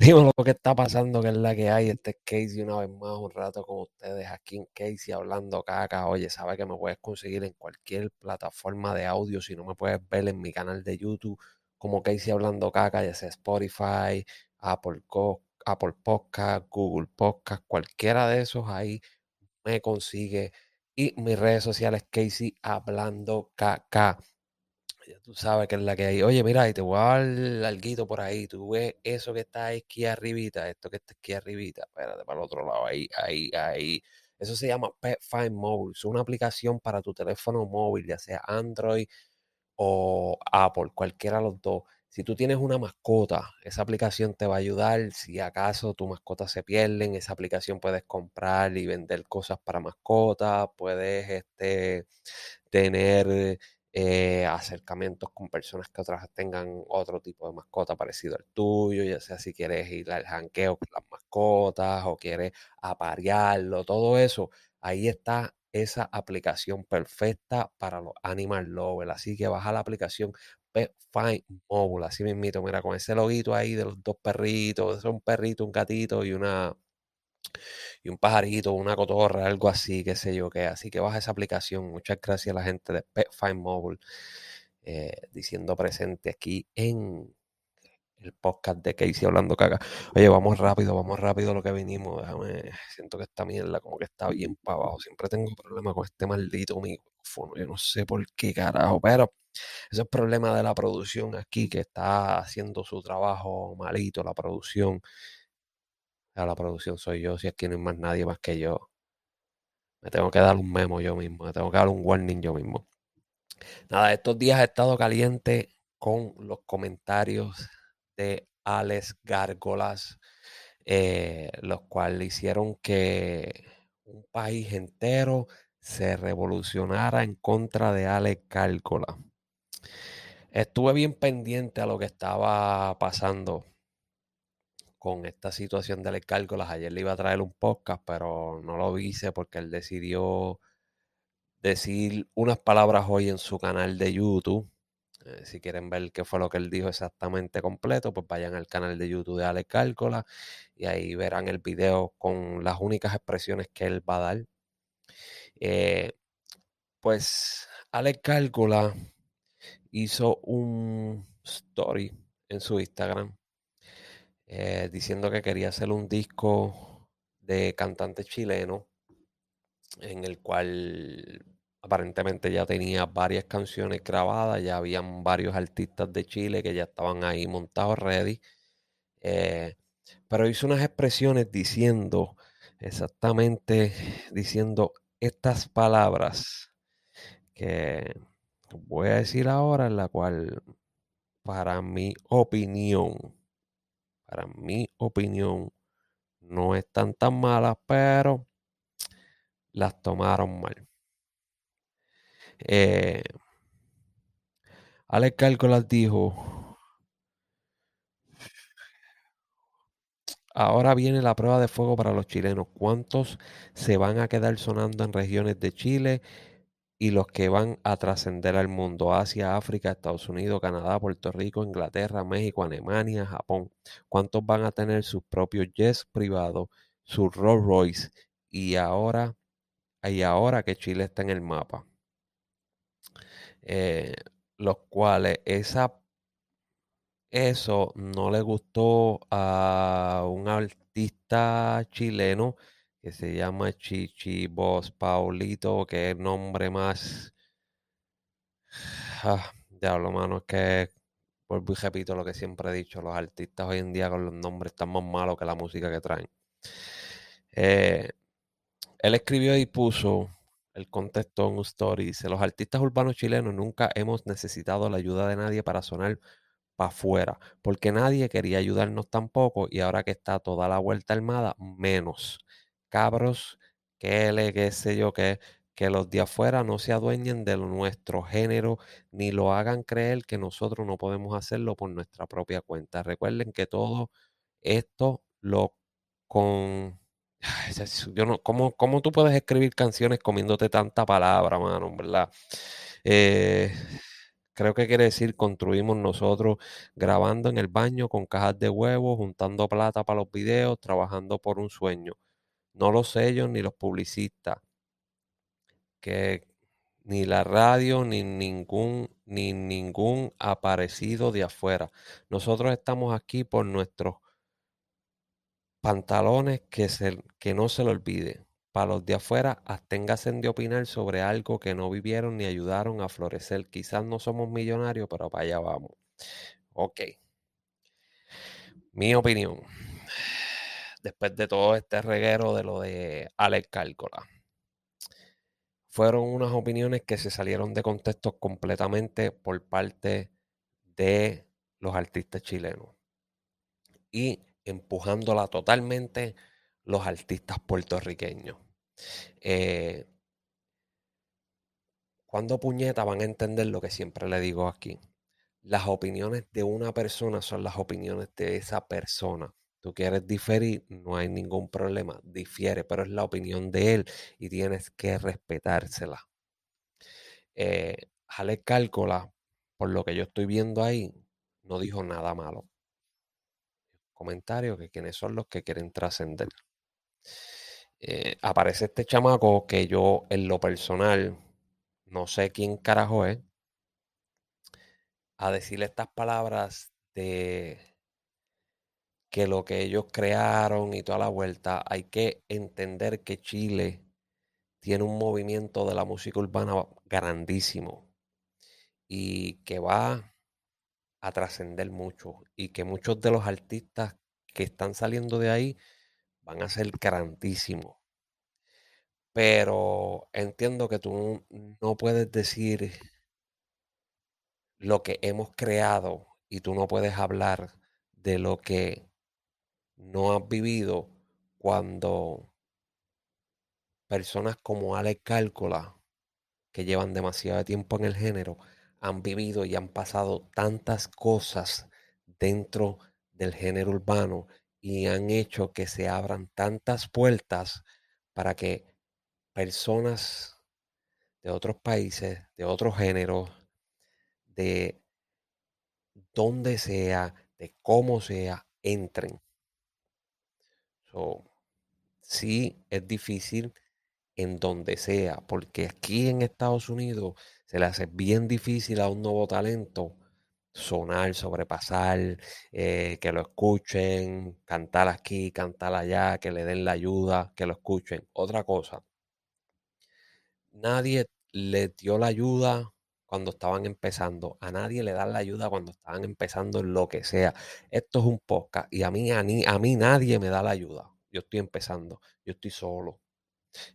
Dime lo que está pasando, que es la que hay. Este es Casey una vez más, un rato con ustedes aquí en Casey hablando caca. Oye, sabes que me puedes conseguir en cualquier plataforma de audio. Si no me puedes ver en mi canal de YouTube como Casey hablando caca, ya sea Spotify, Apple, Apple Podcast, Google Podcast, cualquiera de esos ahí me consigue. Y mis redes sociales, Casey hablando caca tú sabes que es la que hay. Oye, mira, y te voy a dar algo por ahí. Tú ves eso que está aquí arribita, esto que está aquí arribita. Espérate, para el otro lado, ahí, ahí, ahí. Eso se llama Pet Find Mobile. Es una aplicación para tu teléfono móvil, ya sea Android o Apple, cualquiera de los dos. Si tú tienes una mascota, esa aplicación te va a ayudar. Si acaso tu mascota se pierde, en esa aplicación puedes comprar y vender cosas para mascotas. Puedes este, tener eh, acercamientos con personas que otras tengan otro tipo de mascota parecido al tuyo, ya sea si quieres ir al janqueo con las mascotas o quieres aparearlo, todo eso, ahí está esa aplicación perfecta para los animal lovers. Así que baja la aplicación Pet Find Mobile, así mismito, mira, con ese loguito ahí de los dos perritos, un perrito, un gatito y una y un pajarito, una cotorra, algo así, qué sé yo qué. Así que baja esa aplicación. Muchas gracias a la gente de Pet Find Mobile eh, diciendo presente aquí en el podcast de Casey hablando caca. Oye, vamos rápido, vamos rápido lo que vinimos. Déjame, siento que esta mierda como que está bien para abajo. Siempre tengo problemas con este maldito micrófono. Yo no sé por qué carajo, pero ese es problema de la producción aquí, que está haciendo su trabajo malito la producción la producción soy yo, si aquí no hay más nadie más que yo. Me tengo que dar un memo yo mismo, me tengo que dar un warning yo mismo. Nada, estos días he estado caliente con los comentarios de Alex Gárgolas, eh, los cuales hicieron que un país entero se revolucionara en contra de Alex Gárgolas. Estuve bien pendiente a lo que estaba pasando con esta situación del cálculos. Ayer le iba a traer un podcast, pero no lo hice porque él decidió decir unas palabras hoy en su canal de YouTube. Eh, si quieren ver qué fue lo que él dijo exactamente completo, pues vayan al canal de YouTube de Alex Cálcola y ahí verán el video con las únicas expresiones que él va a dar. Eh, pues Alex Cálcola hizo un story en su Instagram eh, diciendo que quería hacer un disco de cantante chileno en el cual aparentemente ya tenía varias canciones grabadas, ya habían varios artistas de Chile que ya estaban ahí montados ready, eh, pero hizo unas expresiones diciendo exactamente, diciendo estas palabras que voy a decir ahora, en la cual para mi opinión, para mi opinión, no están tan malas, pero las tomaron mal. Eh, Alex Cálculas dijo, ahora viene la prueba de fuego para los chilenos. ¿Cuántos se van a quedar sonando en regiones de Chile y los que van a trascender al mundo, Asia, África, Estados Unidos, Canadá, Puerto Rico, Inglaterra, México, Alemania, Japón. ¿Cuántos van a tener sus propios jets privados, sus Rolls Royce? Y ahora, y ahora que Chile está en el mapa. Eh, los cuales esa, eso no le gustó a un artista chileno que se llama Chichi Boss Paulito, que es el nombre más. Ah, diablo, mano, es que vuelvo y repito lo que siempre he dicho: los artistas hoy en día con los nombres están más malos que la música que traen. Eh, él escribió y puso el contexto en un story. Dice: Los artistas urbanos chilenos nunca hemos necesitado la ayuda de nadie para sonar para afuera, porque nadie quería ayudarnos tampoco, y ahora que está toda la vuelta armada, menos cabros, que le, qué sé yo, que, que los de afuera no se adueñen de nuestro género ni lo hagan creer que nosotros no podemos hacerlo por nuestra propia cuenta. Recuerden que todo esto lo con... Yo no, ¿cómo, ¿Cómo tú puedes escribir canciones comiéndote tanta palabra, mano? ¿Verdad? Eh, creo que quiere decir construimos nosotros grabando en el baño con cajas de huevos, juntando plata para los videos, trabajando por un sueño. No los sellos ni los publicistas, que ni la radio ni ningún ni ningún aparecido de afuera. Nosotros estamos aquí por nuestros pantalones que, se, que no se lo olvide. Para los de afuera, absténganse de opinar sobre algo que no vivieron ni ayudaron a florecer. Quizás no somos millonarios, pero para allá vamos. Ok. Mi opinión. Después de todo este reguero de lo de Alex Cálcola. Fueron unas opiniones que se salieron de contexto completamente por parte de los artistas chilenos. Y empujándola totalmente los artistas puertorriqueños. Eh, cuando puñeta van a entender lo que siempre le digo aquí. Las opiniones de una persona son las opiniones de esa persona. Tú quieres diferir, no hay ningún problema, difiere, pero es la opinión de él y tienes que respetársela. Eh, Alex Cálcola, por lo que yo estoy viendo ahí, no dijo nada malo. Comentario que quienes son los que quieren trascender. Eh, aparece este chamaco que yo en lo personal no sé quién carajo es, a decirle estas palabras de que lo que ellos crearon y toda la vuelta, hay que entender que Chile tiene un movimiento de la música urbana grandísimo y que va a trascender mucho y que muchos de los artistas que están saliendo de ahí van a ser grandísimos. Pero entiendo que tú no puedes decir lo que hemos creado y tú no puedes hablar de lo que no has vivido cuando personas como Alex Cálcola, que llevan demasiado tiempo en el género, han vivido y han pasado tantas cosas dentro del género urbano y han hecho que se abran tantas puertas para que personas de otros países, de otros géneros, de donde sea, de cómo sea, entren. So, sí es difícil en donde sea, porque aquí en Estados Unidos se le hace bien difícil a un nuevo talento sonar, sobrepasar, eh, que lo escuchen, cantar aquí, cantar allá, que le den la ayuda, que lo escuchen. Otra cosa, nadie le dio la ayuda cuando estaban empezando. A nadie le dan la ayuda cuando estaban empezando en lo que sea. Esto es un podcast y a mí, a mí, a mí nadie me da la ayuda. Yo estoy empezando, yo estoy solo.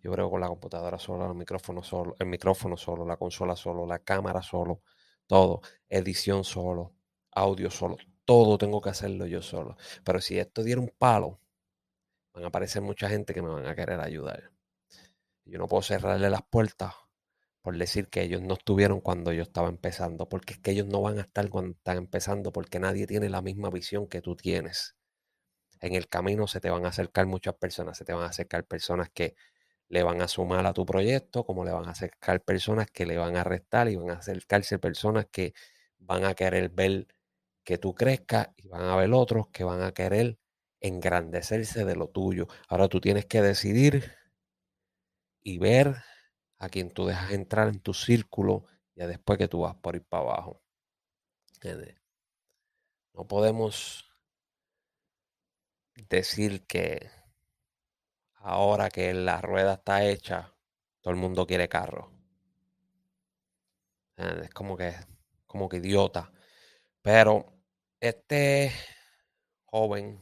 Yo creo con la computadora solo, el micrófono solo, el micrófono solo, la consola solo, la cámara solo, todo, edición solo, audio solo, todo tengo que hacerlo yo solo. Pero si esto diera un palo, van a aparecer mucha gente que me van a querer ayudar. Yo no puedo cerrarle las puertas por decir que ellos no estuvieron cuando yo estaba empezando, porque es que ellos no van a estar cuando están empezando, porque nadie tiene la misma visión que tú tienes. En el camino se te van a acercar muchas personas, se te van a acercar personas que le van a sumar a tu proyecto, como le van a acercar personas que le van a restar y van a acercarse personas que van a querer ver que tú crezcas y van a haber otros que van a querer engrandecerse de lo tuyo. Ahora tú tienes que decidir y ver a quien tú dejas entrar en tu círculo y después que tú vas por ir para abajo. No podemos decir que ahora que la rueda está hecha, todo el mundo quiere carro. Es como que, como que idiota. Pero este joven,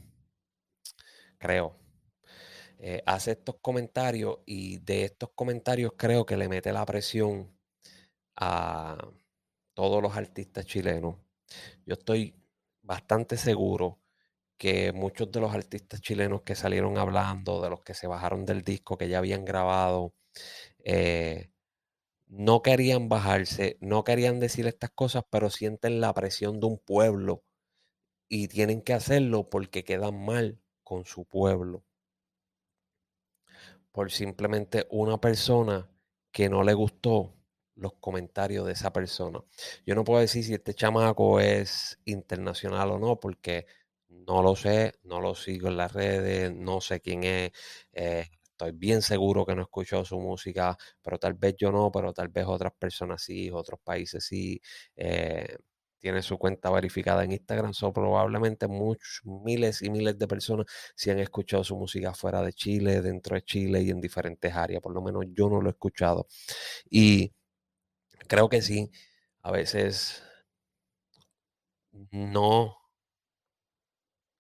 creo, eh, hace estos comentarios y de estos comentarios creo que le mete la presión a todos los artistas chilenos. Yo estoy bastante seguro que muchos de los artistas chilenos que salieron hablando, de los que se bajaron del disco, que ya habían grabado, eh, no querían bajarse, no querían decir estas cosas, pero sienten la presión de un pueblo y tienen que hacerlo porque quedan mal con su pueblo por simplemente una persona que no le gustó los comentarios de esa persona. Yo no puedo decir si este chamaco es internacional o no, porque no lo sé, no lo sigo en las redes, no sé quién es. Eh, estoy bien seguro que no he escuchado su música, pero tal vez yo no, pero tal vez otras personas sí, otros países sí. Eh, tiene su cuenta verificada en Instagram, son probablemente muchos, miles y miles de personas si han escuchado su música fuera de Chile, dentro de Chile y en diferentes áreas. Por lo menos yo no lo he escuchado. Y creo que sí, a veces no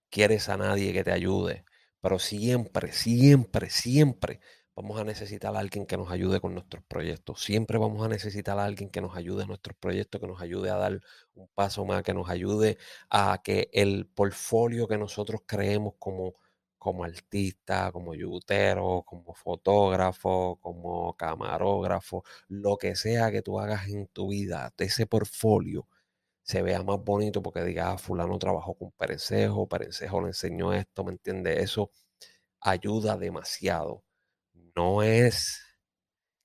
quieres a nadie que te ayude, pero siempre, siempre, siempre vamos a necesitar a alguien que nos ayude con nuestros proyectos. Siempre vamos a necesitar a alguien que nos ayude en nuestros proyectos, que nos ayude a dar un paso más, que nos ayude a que el portfolio que nosotros creemos como, como artista, como yutero, como fotógrafo, como camarógrafo, lo que sea que tú hagas en tu vida, ese portfolio se vea más bonito porque diga, ah, fulano trabajó con Perencejo, Perencejo le enseñó esto, ¿me entiendes? Eso ayuda demasiado. No es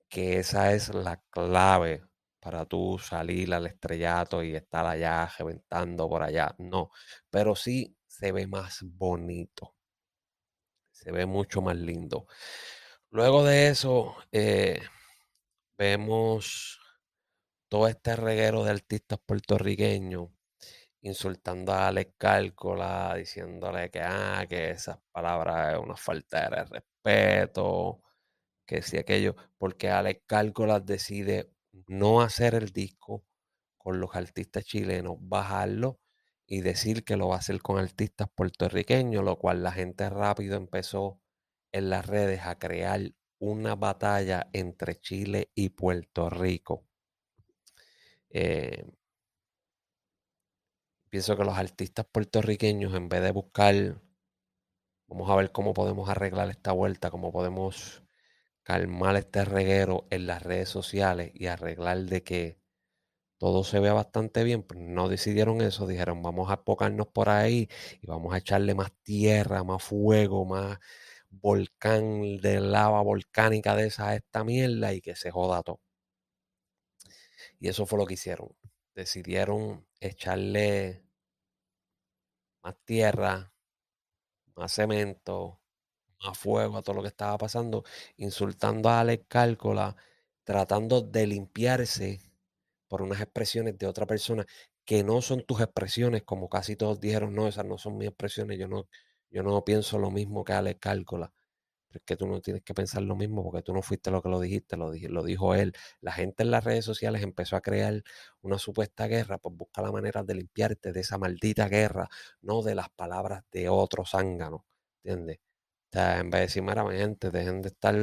que esa es la clave para tú salir al estrellato y estar allá reventando por allá. No, pero sí se ve más bonito. Se ve mucho más lindo. Luego de eso, eh, vemos todo este reguero de artistas puertorriqueños insultando a Alex Cálcola, diciéndole que, ah, que esas palabras es una falta de respeto, que si aquello, porque Alex Cálcola decide no hacer el disco con los artistas chilenos, bajarlo y decir que lo va a hacer con artistas puertorriqueños, lo cual la gente rápido empezó en las redes a crear una batalla entre Chile y Puerto Rico. Eh, pienso que los artistas puertorriqueños, en vez de buscar, vamos a ver cómo podemos arreglar esta vuelta, cómo podemos calmar este reguero en las redes sociales y arreglar de que todo se vea bastante bien, pues no decidieron eso, dijeron vamos a enfocarnos por ahí y vamos a echarle más tierra, más fuego, más volcán de lava volcánica de esa esta mierda y que se joda todo. Y eso fue lo que hicieron. Decidieron echarle más tierra, más cemento, más fuego a todo lo que estaba pasando, insultando a Alex Cálcola, tratando de limpiarse por unas expresiones de otra persona que no son tus expresiones, como casi todos dijeron, no, esas no son mis expresiones, yo no, yo no pienso lo mismo que Alex Cálcola. Es que tú no tienes que pensar lo mismo porque tú no fuiste lo que lo dijiste, lo, lo dijo él. La gente en las redes sociales empezó a crear una supuesta guerra, pues busca la manera de limpiarte de esa maldita guerra, no de las palabras de otro zángano, ¿entiendes? O en vez de decir, mira, gente, dejen de estar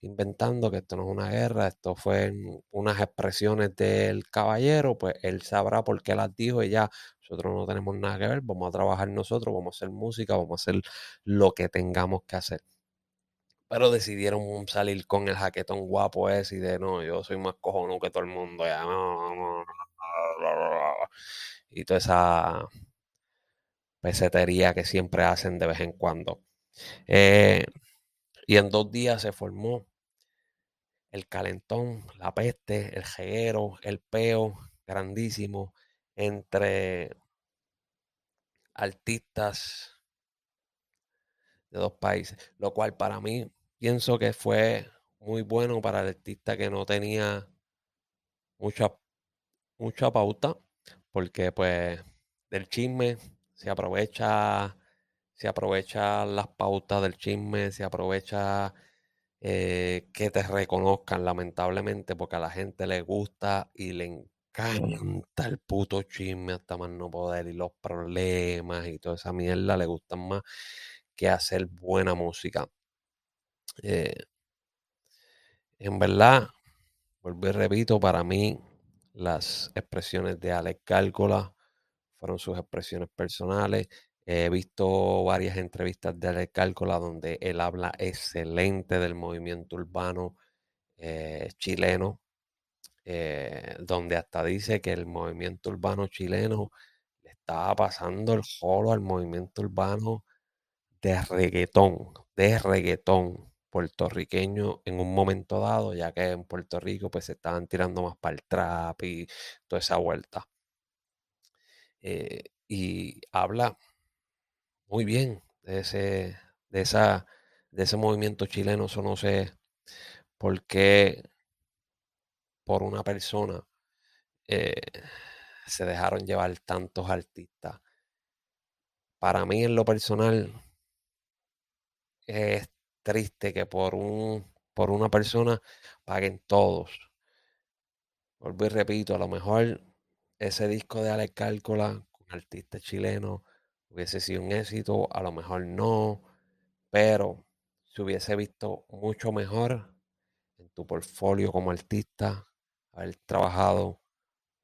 inventando que esto no es una guerra, esto fue unas expresiones del caballero, pues él sabrá por qué las dijo y ya, nosotros no tenemos nada que ver, vamos a trabajar nosotros, vamos a hacer música, vamos a hacer lo que tengamos que hacer. Pero decidieron salir con el jaquetón guapo ese y de no, yo soy más cojonudo que todo el mundo. Ya, y toda esa pesetería que siempre hacen de vez en cuando. Eh, y en dos días se formó el calentón, la peste, el jeguero, el peo grandísimo entre artistas de dos países, lo cual para mí pienso que fue muy bueno para el artista que no tenía mucha, mucha pauta, porque pues del chisme se aprovecha, se aprovecha las pautas del chisme, se aprovecha eh, que te reconozcan, lamentablemente, porque a la gente le gusta y le encanta el puto chisme hasta más no poder y los problemas y toda esa mierda le gustan más que hacer buena música. Eh, en verdad, vuelvo y repito, para mí las expresiones de Alex Cálcola fueron sus expresiones personales. He visto varias entrevistas de Alex donde él habla excelente del movimiento urbano eh, chileno, eh, donde hasta dice que el movimiento urbano chileno le estaba pasando el jolo al movimiento urbano de reggaetón, de reggaetón puertorriqueño en un momento dado, ya que en Puerto Rico pues se estaban tirando más para el trap y toda esa vuelta. Eh, y habla muy bien de ese, de esa, de ese movimiento chileno. Eso no sé por qué por una persona eh, se dejaron llevar tantos artistas. Para mí, en lo personal, es triste que por un por una persona paguen todos. Vuelvo y repito, a lo mejor ese disco de Alex Cálcola con artista chileno hubiese sido un éxito, a lo mejor no, pero se hubiese visto mucho mejor en tu portfolio como artista haber trabajado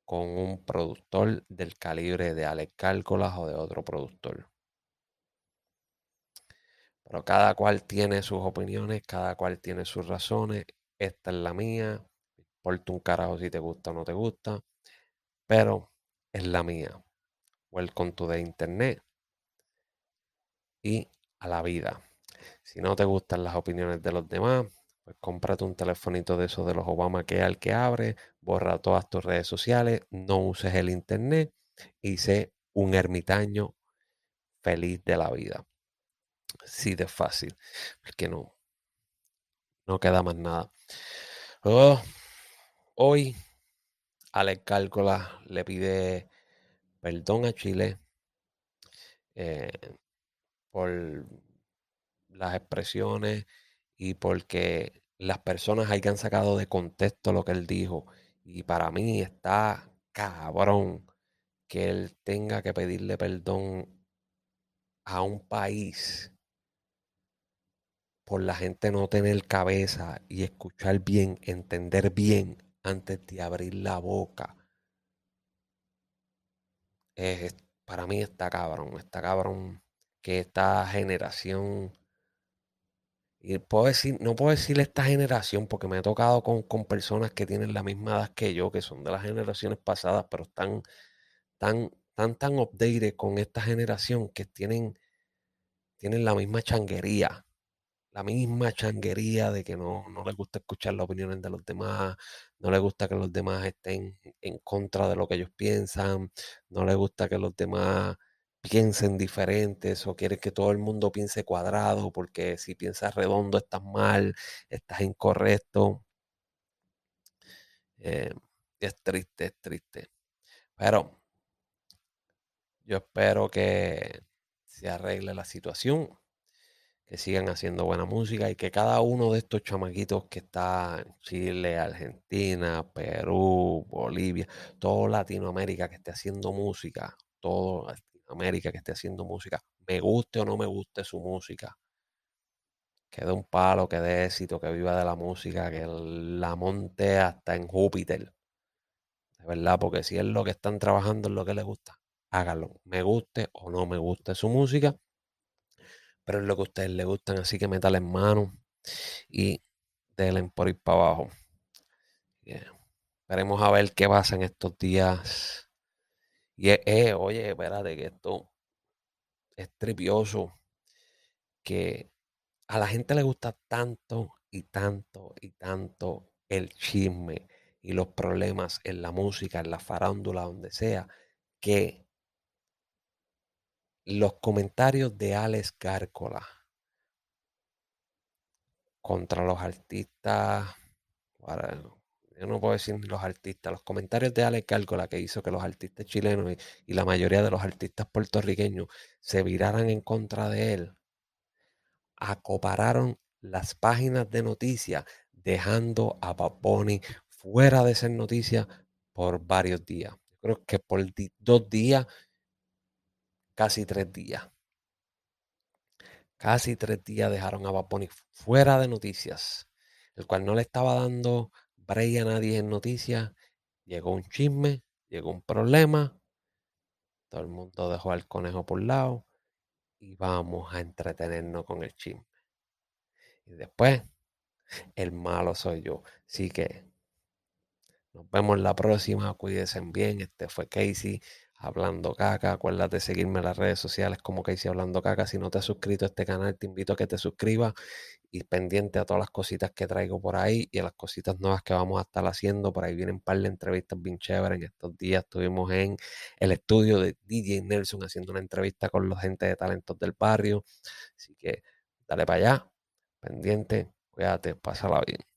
con un productor del calibre de Alex Cálcolas o de otro productor. Pero cada cual tiene sus opiniones, cada cual tiene sus razones. Esta es la mía. Importa un carajo si te gusta o no te gusta. Pero es la mía. Welcome to the internet. A la vida. Si no te gustan las opiniones de los demás, pues cómprate un telefonito de esos de los Obama que al que abre, borra todas tus redes sociales, no uses el internet y sé un ermitaño feliz de la vida. Sí, de fácil, porque no, no queda más nada. Oh, hoy, Alex Cálcola le pide perdón a Chile eh, por las expresiones y porque las personas hayan sacado de contexto lo que él dijo. Y para mí está cabrón que él tenga que pedirle perdón a un país por la gente no tener cabeza y escuchar bien, entender bien antes de abrir la boca. para mí está cabrón, está cabrón que esta generación y puedo decir, no puedo decir esta generación porque me he tocado con, personas que tienen la misma edad que yo, que son de las generaciones pasadas, pero están tan, tan, tan updated con esta generación que tienen, tienen la misma changuería la misma changuería de que no, no les gusta escuchar las opiniones de los demás, no les gusta que los demás estén en contra de lo que ellos piensan, no les gusta que los demás piensen diferentes o quieren que todo el mundo piense cuadrado porque si piensas redondo estás mal, estás incorrecto. Eh, es triste, es triste. Pero yo espero que se arregle la situación, que sigan haciendo buena música y que cada uno de estos chamaquitos que está en Chile, Argentina, Perú, Bolivia, todo Latinoamérica que esté haciendo música, todo Latinoamérica que esté haciendo música, me guste o no me guste su música, que dé un palo, que dé éxito, que viva de la música, que la monte hasta en Júpiter. De verdad, porque si es lo que están trabajando, es lo que les gusta, háganlo. Me guste o no me guste su música, pero es lo que a ustedes les gustan, así que métale en mano y denle por ir para abajo. Esperemos a ver qué pasa en estos días. Y eh, oye, espérate que esto es tripioso. Que a la gente le gusta tanto y tanto y tanto el chisme y los problemas en la música, en la farándula, donde sea, que los comentarios de Alex Gárcola contra los artistas, yo no puedo decir los artistas, los comentarios de Alex Gárcola que hizo que los artistas chilenos y, la mayoría de los artistas puertorriqueños se viraran en contra de él, acopararon las páginas de noticias dejando a Paponi fuera de ser noticia por varios días. Yo creo que por dos días casi tres días. Casi tres días dejaron a Bad fuera de noticias, el cual no le estaba dando break a nadie en noticias. Llegó un chisme, llegó un problema, todo el mundo dejó al conejo por lado y vamos a entretenernos con el chisme. Y después, el malo soy yo. Así que nos vemos la próxima. Cuídense bien. Este fue Casey Hablando Caca. Acuérdate de seguirme en las redes sociales como Casey Hablando Caca. Si no te has suscrito a este canal, te invito a que te suscribas y pendiente a todas las cositas que traigo por ahí y a las cositas nuevas que vamos a estar haciendo. Por ahí vienen un par de entrevistas bien chéveres. En estos días estuvimos en el estudio de DJ Nelson haciendo una entrevista con la gente de talentos del barrio. Así que dale para allá, pendiente, cuídate, pásala bien.